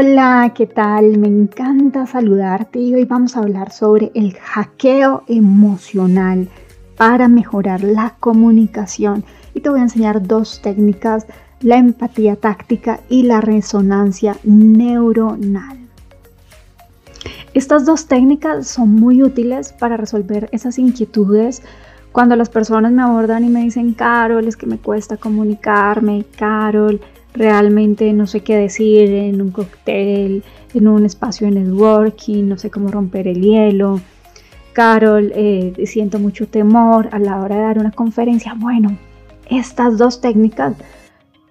Hola, ¿qué tal? Me encanta saludarte y hoy vamos a hablar sobre el hackeo emocional para mejorar la comunicación. Y te voy a enseñar dos técnicas, la empatía táctica y la resonancia neuronal. Estas dos técnicas son muy útiles para resolver esas inquietudes cuando las personas me abordan y me dicen, Carol, es que me cuesta comunicarme, Carol, realmente no sé qué decir en un cóctel, en un espacio de networking, no sé cómo romper el hielo. Carol, eh, siento mucho temor a la hora de dar una conferencia. Bueno, estas dos técnicas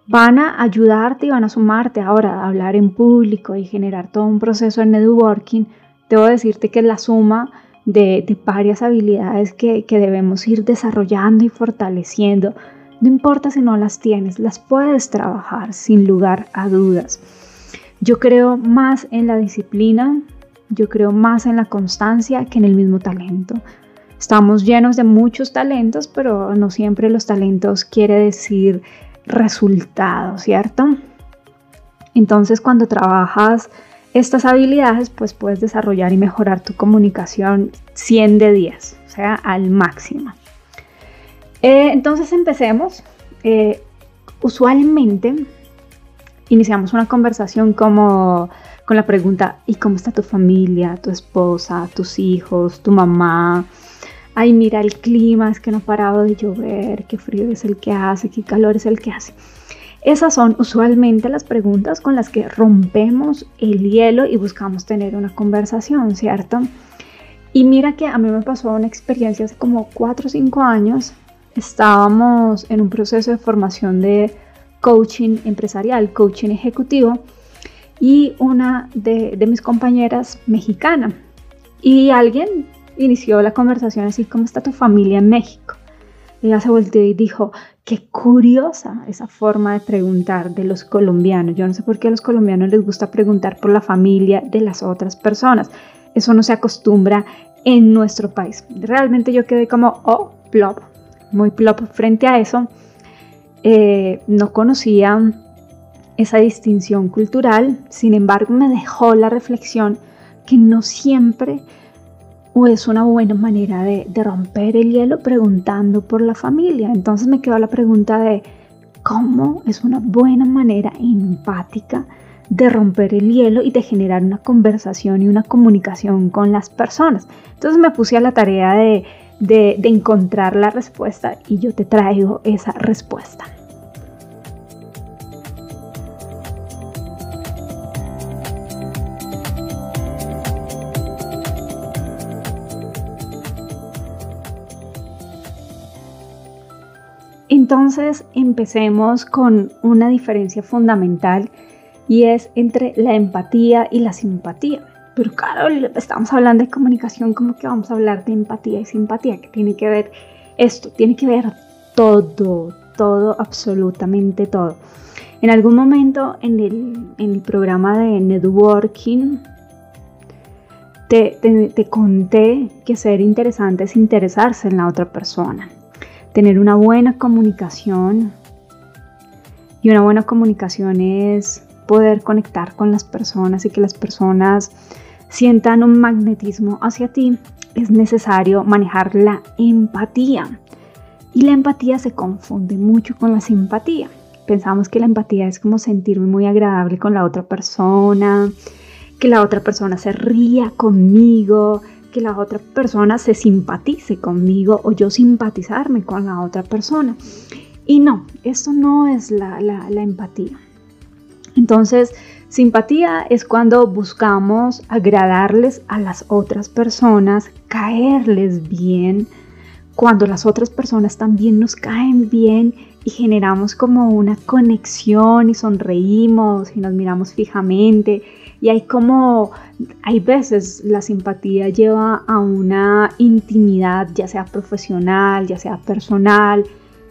van a ayudarte y van a sumarte ahora a hablar en público y generar todo un proceso de networking. Debo decirte que la suma de, varias habilidades que, que debemos ir desarrollando y fortaleciendo no importa si no las tienes, las puedes trabajar sin lugar a dudas. Yo creo más en la disciplina, yo creo más en la constancia que en el mismo talento. Estamos llenos de muchos talentos, pero no siempre los talentos quiere decir resultados, ¿cierto? Entonces cuando trabajas estas habilidades, pues puedes desarrollar y mejorar tu comunicación 100 de 10, o sea, al máximo. Eh, entonces empecemos. Eh, usualmente iniciamos una conversación como con la pregunta, ¿y cómo está tu familia, tu esposa, tus hijos, tu mamá? Ay, mira el clima, es que no ha parado de llover, qué frío es el que hace, qué calor es el que hace. Esas son usualmente las preguntas con las que rompemos el hielo y buscamos tener una conversación, ¿cierto? Y mira que a mí me pasó una experiencia hace como 4 o 5 años estábamos en un proceso de formación de coaching empresarial, coaching ejecutivo, y una de, mis compañeras mexicana. Y alguien inició la conversación así, ¿cómo está tu familia en México? Ella se volteó y dijo, qué curiosa esa forma de preguntar de los colombianos. Yo no sé por qué a los colombianos les gusta preguntar por la familia de las otras personas. Eso no se acostumbra en nuestro país. Realmente yo quedé como, oh, plop, muy plop frente a eso. Eh, no conocía esa distinción cultural, sin embargo me dejó la reflexión que no siempre es una buena manera de, de, romper el hielo preguntando por la familia. Entonces me quedó la pregunta de cómo es una buena manera empática de romper el hielo y de generar una conversación y una comunicación con las personas. Entonces me puse a la tarea de de, encontrar la respuesta y yo te traigo esa respuesta. Entonces empecemos con una diferencia fundamental y es entre la empatía y la simpatía. Pero claro, estamos hablando de comunicación, como que vamos a hablar de empatía y simpatía? que tiene que ver esto? Tiene que ver todo, todo, absolutamente todo. En algún momento en el, programa de networking te, te, conté que ser interesante es interesarse en la otra persona, tener una buena comunicación. Y una buena comunicación es poder conectar con las personas y que las personas sientan un magnetismo hacia ti, es necesario manejar la empatía. Y la empatía se confunde mucho con la simpatía. Pensamos que la empatía es como sentirme muy agradable con la otra persona, que la otra persona se ría conmigo, que la otra persona se simpatice conmigo o yo simpatizarme con la otra persona. Y no, eso no es la, la empatía. Entonces, simpatía es cuando buscamos agradarles a las otras personas, caerles bien, cuando las otras personas también nos caen bien y generamos como una conexión y sonreímos y nos miramos fijamente. Y hay como, hay veces la simpatía lleva a una intimidad, ya sea profesional, ya sea personal,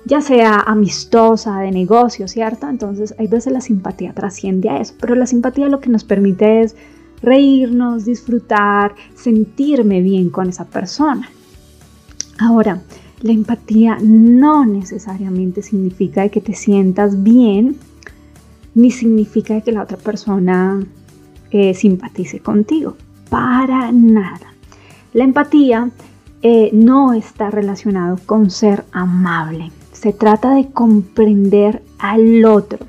ya sea amistosa, de negocio, ¿cierto? Entonces hay veces la simpatía trasciende a eso, pero la simpatía lo que nos permite es reírnos, disfrutar, sentirme bien con esa persona. Ahora, la empatía no necesariamente significa que te sientas bien, ni significa que la otra persona eh, simpatice contigo. Para nada. La empatía eh, no está relacionado con ser amable. Se trata de comprender al otro.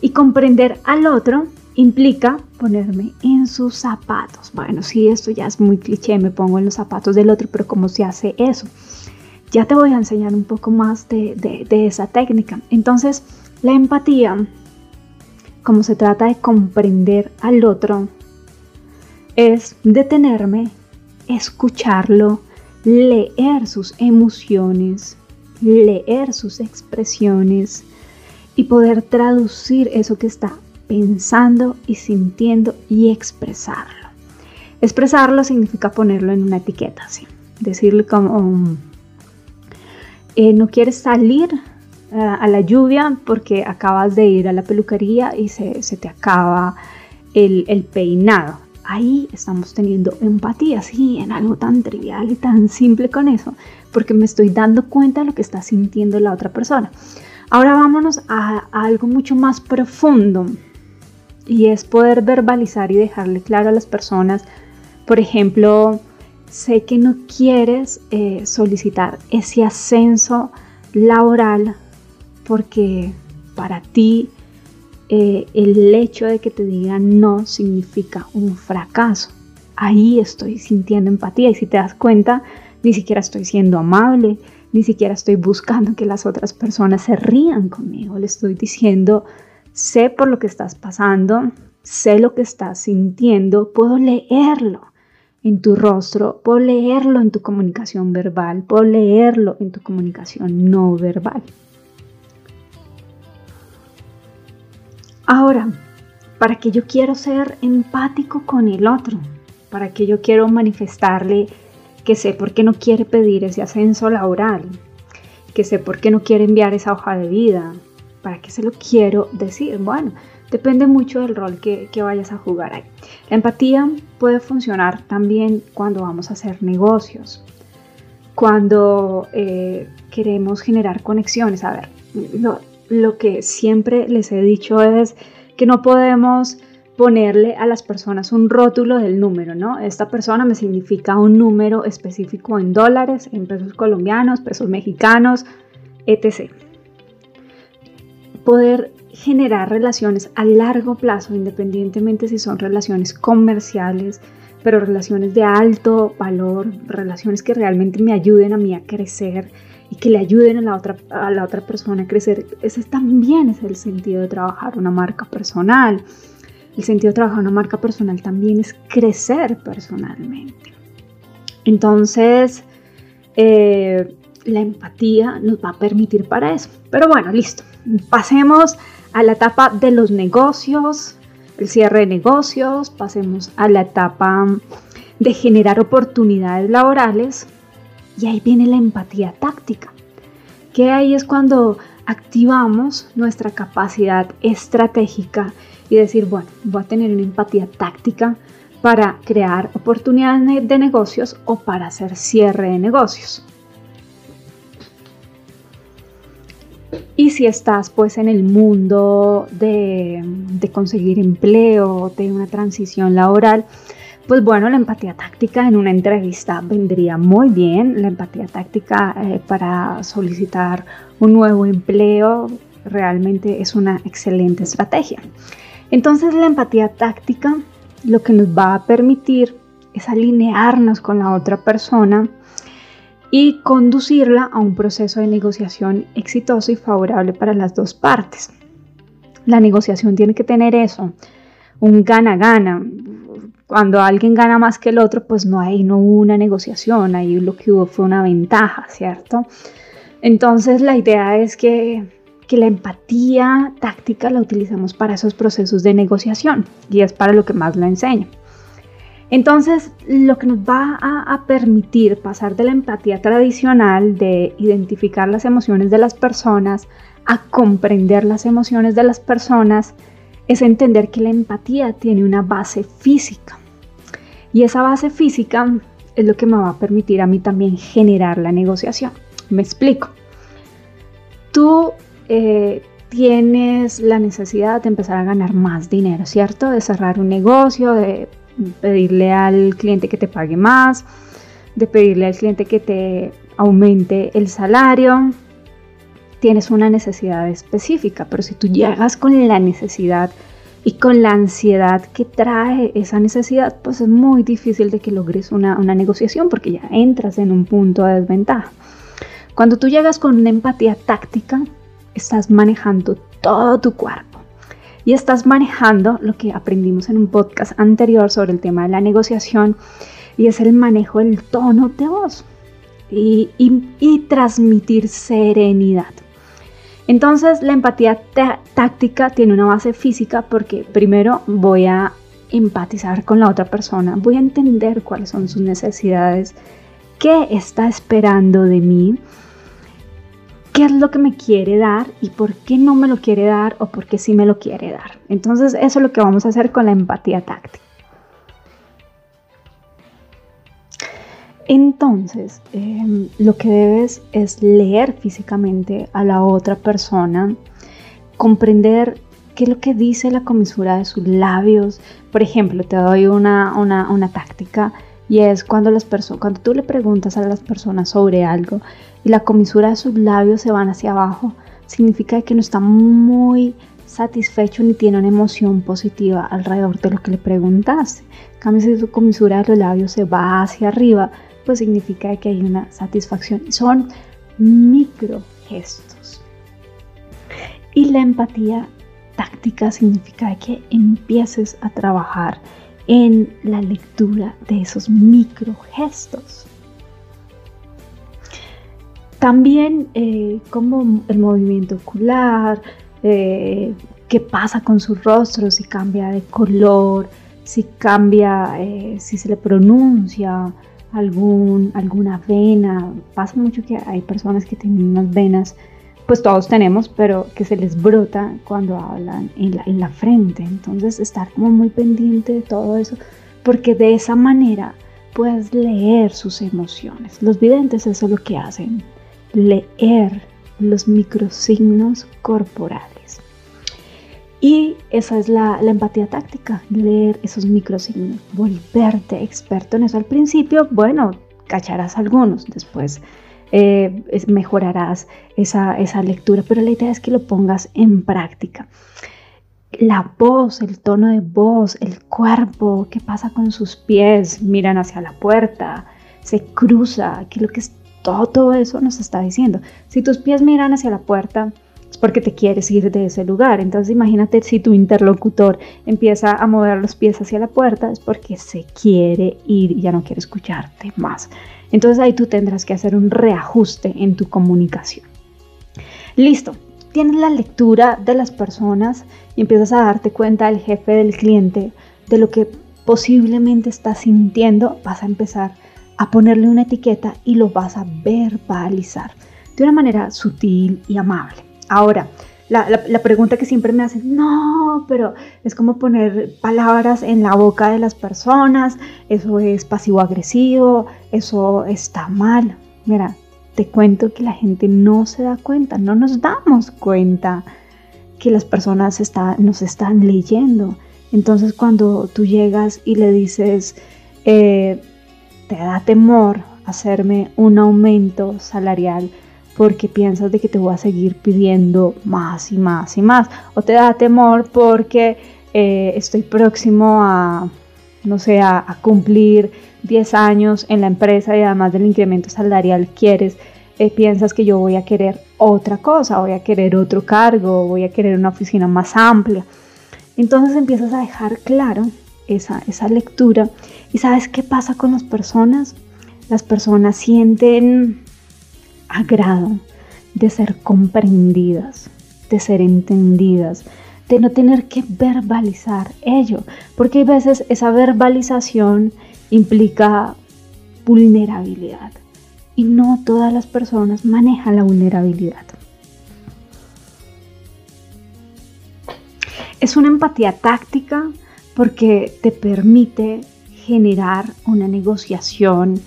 Y comprender al otro implica ponerme en sus zapatos. Bueno, sí, esto ya es muy cliché, me pongo en los zapatos del otro, pero ¿cómo se hace eso? Ya te voy a enseñar un poco más de, de esa técnica. Entonces, la empatía como se trata de comprender al otro, es detenerme, escucharlo, leer sus emociones, leer sus expresiones y poder traducir eso que está pensando y sintiendo y expresarlo. Expresarlo significa ponerlo en una etiqueta, así. Decirle como, eh, no quieres salir a la lluvia porque acabas de ir a la peluquería y se, te acaba el, peinado. Ahí estamos teniendo empatía, sí, en algo tan trivial y tan simple con eso, porque me estoy dando cuenta de lo que está sintiendo la otra persona. Ahora vámonos a, algo mucho más profundo y es poder verbalizar y dejarle claro a las personas, por ejemplo, sé que no quieres eh, solicitar ese ascenso laboral porque para ti eh, el hecho de que te digan no significa un fracaso. Ahí estoy sintiendo empatía y si te das cuenta, ni siquiera estoy siendo amable, ni siquiera estoy buscando que las otras personas se rían conmigo. Le estoy diciendo, sé por lo que estás pasando, sé lo que estás sintiendo, puedo leerlo en tu rostro, puedo leerlo en tu comunicación verbal, puedo leerlo en tu comunicación no verbal. Ahora, ¿para qué yo quiero ser empático con el otro? ¿Para qué yo quiero manifestarle que sé por qué no quiere pedir ese ascenso laboral? Que sé por qué no quiere enviar esa hoja de vida? ¿Para qué se lo quiero decir? Bueno, depende mucho del rol que, vayas a jugar ahí. La empatía puede funcionar también cuando vamos a hacer negocios, cuando eh, queremos generar conexiones. A ver, lo que siempre les he dicho es que no podemos ponerle a las personas un rótulo del número, ¿no? Esta persona me significa un número específico en dólares, en pesos colombianos, pesos mexicanos, etc. Poder generar relaciones a largo plazo, independientemente si son relaciones comerciales, pero relaciones de alto valor, relaciones que realmente me ayuden a mí a crecer, y que le ayuden a la otra, a la otra persona a crecer. Ese también es el sentido de trabajar una marca personal. El sentido de trabajar una marca personal también es crecer personalmente. Entonces, eh, la empatía nos va a permitir para eso. Pero bueno, listo. Pasemos a la etapa de los negocios, el cierre de negocios, pasemos a la etapa de generar oportunidades laborales, y ahí viene la empatía táctica, que ahí es cuando activamos nuestra capacidad estratégica y decir, bueno, voy a tener una empatía táctica para crear oportunidades de negocios o para hacer cierre de negocios. Y si estás pues en el mundo de, de conseguir empleo, de una transición laboral, Pues bueno, la empatía táctica en una entrevista vendría muy bien. La empatía táctica eh, para solicitar un nuevo empleo realmente es una excelente estrategia. Entonces la empatía táctica lo que nos va a permitir es alinearnos con la otra persona y conducirla a un proceso de negociación exitoso y favorable para las dos partes. La negociación tiene que tener eso, un gana-gana. Cuando alguien gana más que el otro, pues no hay no una negociación, ahí lo que hubo fue una ventaja, ¿cierto? Entonces la idea es que, que la empatía táctica la utilizamos para esos procesos de negociación y es para lo que más la enseño. Entonces, lo que nos va a, a, permitir pasar de la empatía tradicional de identificar las emociones de las personas a comprender las emociones de las personas es entender que la empatía tiene una base física. Y esa base física es lo que me va a permitir a mí también generar la negociación. Me explico. Tú eh, tienes la necesidad de empezar a ganar más dinero, ¿cierto? De cerrar un negocio, de pedirle al cliente que te pague más, de pedirle al cliente que te aumente el salario, tienes una necesidad específica, pero si tú llegas con la necesidad y con la ansiedad que trae esa necesidad, pues es muy difícil de que logres una, una negociación porque ya entras en un punto de desventaja. Cuando tú llegas con una empatía táctica, estás manejando todo tu cuerpo y estás manejando lo que aprendimos en un podcast anterior sobre el tema de la negociación y es el manejo del tono de voz y, y, y transmitir serenidad. Entonces la empatía táctica tiene una base física porque primero voy a empatizar con la otra persona, voy a entender cuáles son sus necesidades, qué está esperando de mí, qué es lo que me quiere dar y por qué no me lo quiere dar o por qué sí me lo quiere dar. Entonces eso es lo que vamos a hacer con la empatía táctica. Entonces, em, lo que debes es leer físicamente a la otra persona, comprender qué es lo que dice la comisura de sus labios. Por ejemplo, te doy una, una, táctica y es cuando, las cuando tú le preguntas a las personas sobre algo y la comisura de sus labios se van hacia abajo, significa que no está muy satisfecho ni tiene una emoción positiva alrededor de lo que le preguntaste. cambio, si su comisura de los labios se va hacia arriba, pues significa que hay una satisfacción. Son micro gestos. Y la empatía táctica significa que empieces a trabajar en la lectura de esos micro gestos. También eh, como el movimiento ocular, eh, qué pasa con su rostro, si cambia de color, si cambia, eh, si se le pronuncia, algún, alguna vena. Pasa mucho que hay personas que tienen unas venas, pues todos tenemos, pero que se les brota cuando hablan en la, en la frente. Entonces estar como muy pendiente de todo eso, porque de esa manera puedes leer sus emociones. Los videntes eso es lo que hacen, leer los microsignos corporales. Y esa es la, empatía táctica, leer esos microsignos, volverte experto en eso. Al principio, bueno, cacharás algunos, después eh, mejorarás esa, esa lectura, pero la idea es que lo pongas en práctica. La voz, el tono de voz, el cuerpo, qué pasa con sus pies, miran hacia la puerta, se cruza, que lo que es todo, todo eso nos está diciendo. Si tus pies miran hacia la puerta, porque te quieres ir de ese lugar. Entonces imagínate si tu interlocutor empieza a mover los pies hacia la puerta, es porque se quiere ir y ya no quiere escucharte más. Entonces ahí tú tendrás que hacer un reajuste en tu comunicación. Listo, tienes la lectura de las personas y empiezas a darte cuenta del jefe del cliente de lo que posiblemente está sintiendo, vas a empezar a ponerle una etiqueta y lo vas a verbalizar de una manera sutil y amable. Ahora, la, pregunta que siempre me hacen, no, pero es como poner palabras en la boca de las personas, eso es pasivo-agresivo, eso está mal. Mira, te cuento que la gente no se da cuenta, no nos damos cuenta que las personas nos están leyendo. Entonces cuando tú llegas y le dices, eh, te da temor hacerme un aumento salarial porque piensas de que te voy a seguir pidiendo más y más y más. O te da temor porque eh, estoy próximo a, no sé, a, cumplir 10 años en la empresa y además del incremento salarial quieres, eh, piensas que yo voy a querer otra cosa, voy a querer otro cargo, voy a querer una oficina más amplia. Entonces empiezas a dejar claro esa, esa lectura y sabes qué pasa con las personas. Las personas sienten agrado de ser comprendidas, de ser entendidas, de no tener que verbalizar ello, porque hay veces esa verbalización implica vulnerabilidad y no todas las personas manejan la vulnerabilidad. Es una empatía táctica porque te permite generar una negociación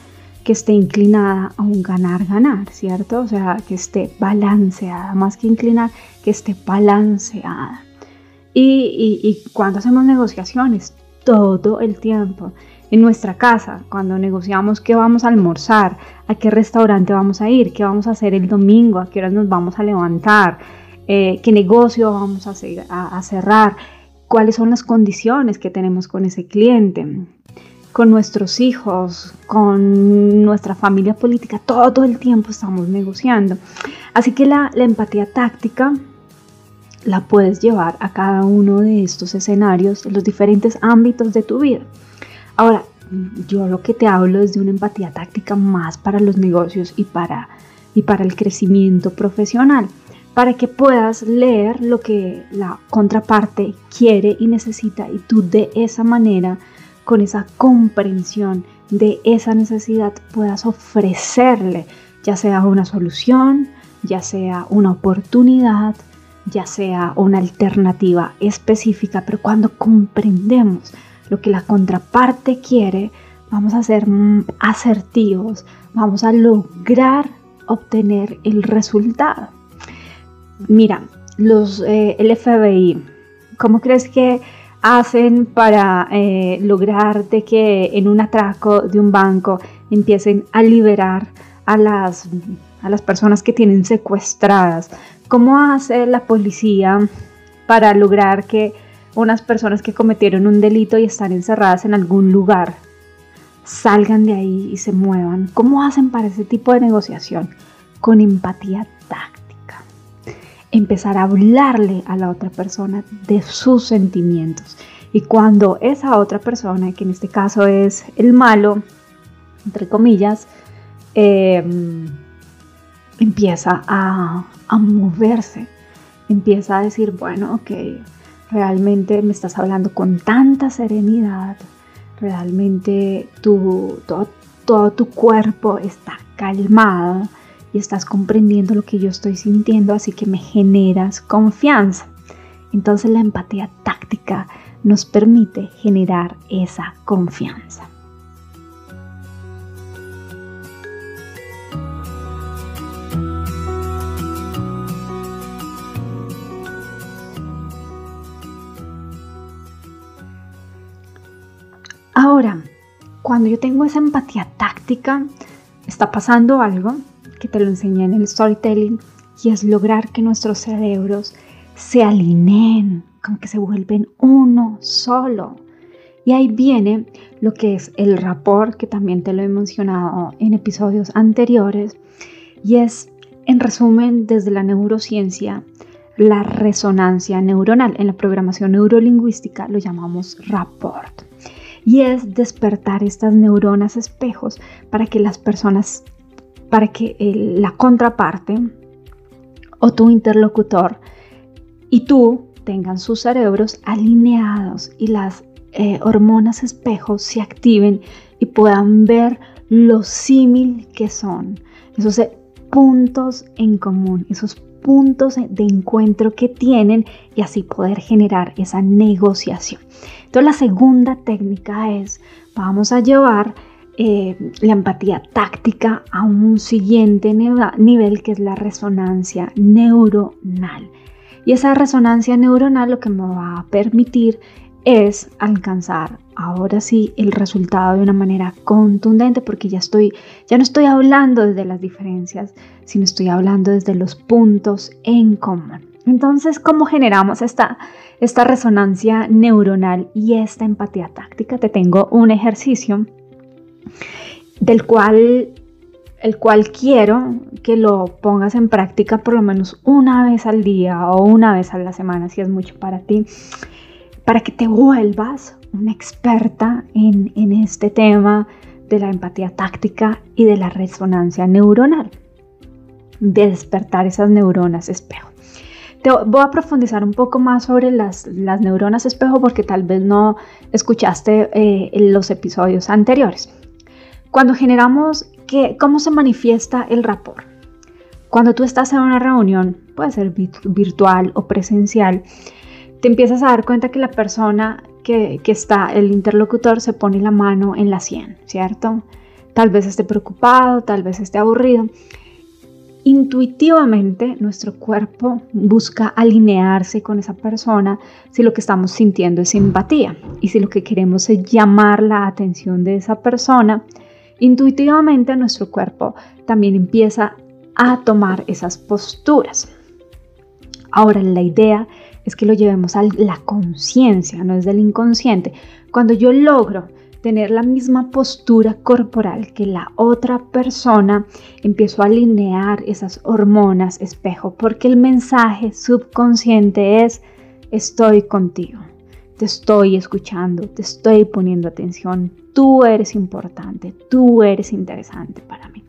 que esté inclinada a un ganar-ganar, ¿cierto? O sea, que esté balanceada, más que inclinar, que esté balanceada. Y, cuando hacemos negociaciones, todo el tiempo, en nuestra casa, cuando negociamos qué vamos a almorzar, a qué restaurante vamos a ir, qué vamos a hacer el domingo, a qué horas nos vamos a levantar, eh, qué negocio vamos a cerrar, cuáles son las condiciones que tenemos con ese cliente, con nuestros hijos, con nuestra familia política, todo el tiempo estamos negociando. Así que la, empatía táctica la puedes llevar a cada uno de estos escenarios, en los diferentes ámbitos de tu vida. Ahora, yo lo que te hablo es de una empatía táctica más para los negocios y para, y para el crecimiento profesional, para que puedas leer lo que la contraparte quiere y necesita y tú de esa manera con esa comprensión de esa necesidad puedas ofrecerle ya sea una solución, ya sea una oportunidad, ya sea una alternativa específica, pero cuando comprendemos lo que la contraparte quiere, vamos a ser asertivos, vamos a lograr obtener el resultado. Mira, los, eh, el FBI, ¿cómo crees que hacen para eh, lograr de que en un atraco de un banco empiecen a liberar a las, a las personas que tienen secuestradas? ¿Cómo hace la policía para lograr que unas personas que cometieron un delito y están encerradas en algún lugar salgan de ahí y se muevan? ¿Cómo hacen para ese tipo de negociación? Con empatía empezar a hablarle a la otra persona de sus sentimientos. Y cuando esa otra persona, que en este caso es el malo, entre comillas, em, empieza a, a moverse, empieza a decir, bueno, ok, realmente me estás hablando con tanta serenidad, realmente tu, todo, todo tu cuerpo está calmado, y estás comprendiendo lo que yo estoy sintiendo, así que me generas confianza. Entonces la empatía táctica nos permite generar esa confianza. Ahora, cuando yo tengo esa empatía táctica, está pasando algo que te lo enseñé en el storytelling y es lograr que nuestros cerebros se alineen, como que se vuelven uno solo. Y ahí viene lo que es el rapport, que también te lo he mencionado en episodios anteriores, y es, en resumen, desde la neurociencia, la resonancia neuronal. En la programación neurolingüística lo llamamos rapport. Y es despertar estas neuronas espejos para que las personas para que la contraparte o tu interlocutor y tú tengan sus cerebros alineados y las eh, hormonas espejos se activen y puedan ver lo símil que son, esos eh, puntos en común, esos puntos de encuentro que tienen y así poder generar esa negociación. Entonces la segunda técnica es, vamos a llevar eh, la empatía táctica a un siguiente nivel que es la resonancia neuronal. Y esa resonancia neuronal lo que me va a permitir es alcanzar ahora sí el resultado de una manera contundente porque ya estoy ya no estoy hablando desde las diferencias, sino estoy hablando desde los puntos en común. Entonces, ¿cómo generamos esta, esta resonancia neuronal y esta empatía táctica? Te tengo un ejercicio del cual el cual quiero que lo pongas en práctica por lo menos una vez al día o una vez a la semana, si es mucho para ti, para que te vuelvas una experta en, en este tema de la empatía táctica y de la resonancia neuronal, de despertar esas neuronas espejo. Te voy a profundizar un poco más sobre las, las neuronas espejo porque tal vez no escuchaste eh, los episodios anteriores. Cuando generamos, que, ¿cómo se manifiesta el rapport? Cuando tú estás en una reunión, puede ser virtual o presencial, te empiezas a dar cuenta que la persona que, que, está, el interlocutor, se pone la mano en la sien, ¿cierto? Tal vez esté preocupado, tal vez esté aburrido. Intuitivamente nuestro cuerpo busca alinearse con esa persona si lo que estamos sintiendo es simpatía y si lo que queremos es llamar la atención de esa persona, intuitivamente nuestro cuerpo también empieza a tomar esas posturas. Ahora la idea es que lo llevemos a la conciencia, no es del inconsciente. Cuando yo logro tener la misma postura corporal que la otra persona, empiezo a alinear esas hormonas espejo, porque el mensaje subconsciente es, estoy contigo, te estoy escuchando, te estoy poniendo atención, tú eres importante, tú eres interesante para mí.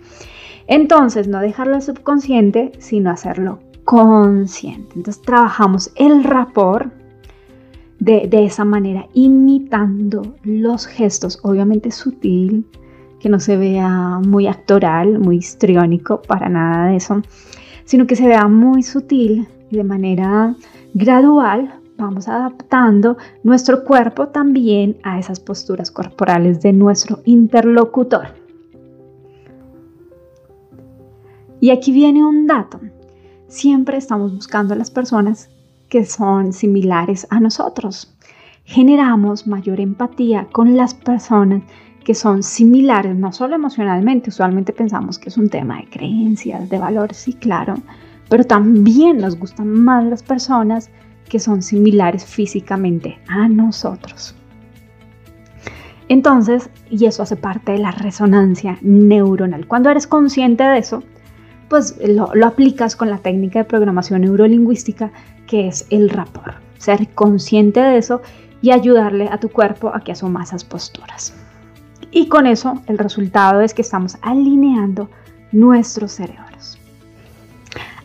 Entonces, no dejarlo subconsciente, sino hacerlo consciente. Entonces, trabajamos el rapport de, esa manera, imitando los gestos, obviamente sutil, que no se vea muy actoral, muy histriónico, para nada de eso, sino que se vea muy sutil y de manera gradual vamos adaptando nuestro cuerpo también a esas posturas corporales de nuestro interlocutor. Y aquí viene un dato. Siempre estamos buscando a las personas que son similares a nosotros. Generamos mayor empatía con las personas que son similares, no solo emocionalmente, usualmente pensamos que es un tema de creencias, de valores, sí, claro, pero también nos gustan más las personas que son similares físicamente a nosotros. Entonces, y eso hace parte de la resonancia neuronal. Cuando eres consciente de eso, pues lo, aplicas con la técnica de programación neurolingüística que es el rapport. Ser consciente de eso y ayudarle a tu cuerpo a que asuma esas posturas. Y con eso el resultado es que estamos alineando nuestros cerebros.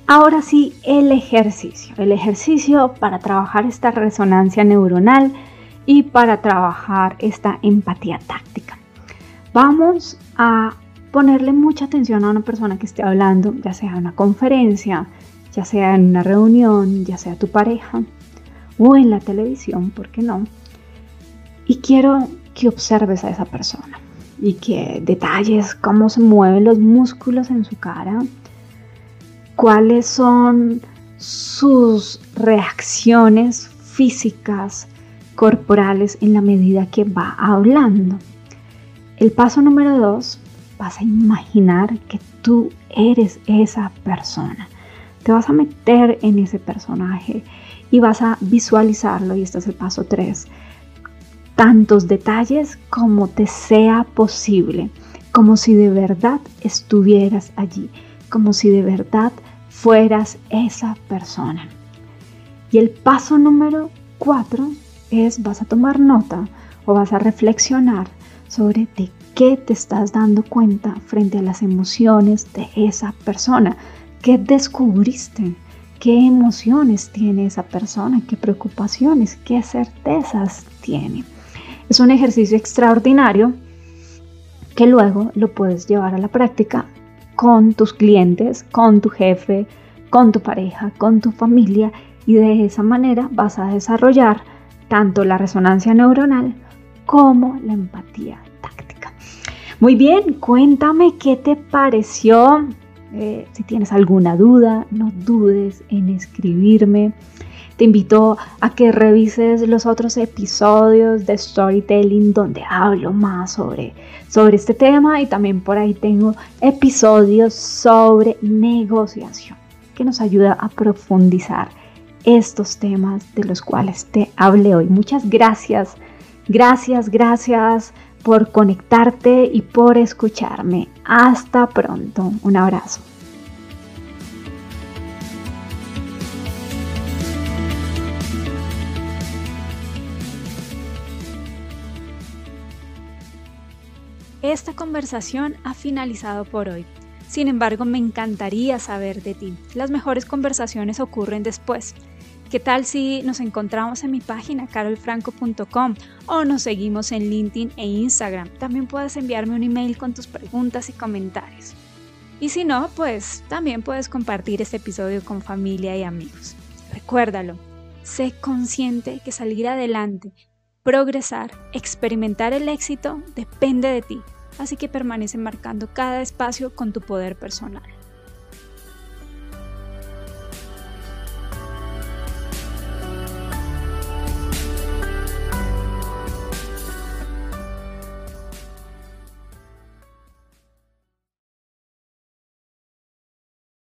Ahora sí, el ejercicio. El ejercicio para trabajar esta resonancia neuronal y para trabajar esta empatía táctica. Vamos a ponerle mucha atención a una persona que esté hablando, ya sea en una conferencia, ya sea en una reunión, ya sea tu pareja o en la televisión, ¿por qué no? Y quiero que observes a esa persona y que detalles cómo se mueven los músculos en su cara, cuáles son sus reacciones físicas, corporales en la medida que va hablando. El paso número dos, vas a imaginar que tú eres esa persona te vas a meter en ese personaje y vas a visualizarlo, y este es el paso 3, tantos detalles como te sea posible, como si de verdad estuvieras allí, como si de verdad fueras esa persona. Y el paso número 4 es vas a tomar nota o vas a reflexionar sobre de qué te estás dando cuenta frente a las emociones de esa persona. ¿Qué descubriste? ¿Qué emociones tiene esa persona? ¿Qué preocupaciones? ¿Qué certezas tiene? Es un ejercicio extraordinario que luego lo puedes llevar a la práctica con tus clientes, con tu jefe, con tu pareja, con tu familia y de esa manera vas a desarrollar tanto la resonancia neuronal como la empatía táctica. Muy bien, cuéntame qué te pareció eh, si tienes alguna duda, no dudes en escribirme. Te invito a que revises los otros episodios de Storytelling donde hablo más sobre, sobre este tema y también por ahí tengo episodios sobre negociación que nos ayuda a profundizar estos temas de los cuales te hablé hoy. Muchas gracias, gracias, gracias por conectarte y por escucharme. Hasta pronto. Un abrazo. Esta conversación ha finalizado por hoy. Sin embargo, me encantaría saber de ti. Las mejores conversaciones ocurren después. ¿Qué tal si nos encontramos en mi página carolfranco.com o nos seguimos en LinkedIn e Instagram? También puedes enviarme un email con tus preguntas y comentarios. Y si no, pues también puedes compartir este episodio con familia y amigos. Recuérdalo, sé consciente que salir adelante, progresar, experimentar el éxito depende de ti así que permanece marcando cada espacio con tu poder personal.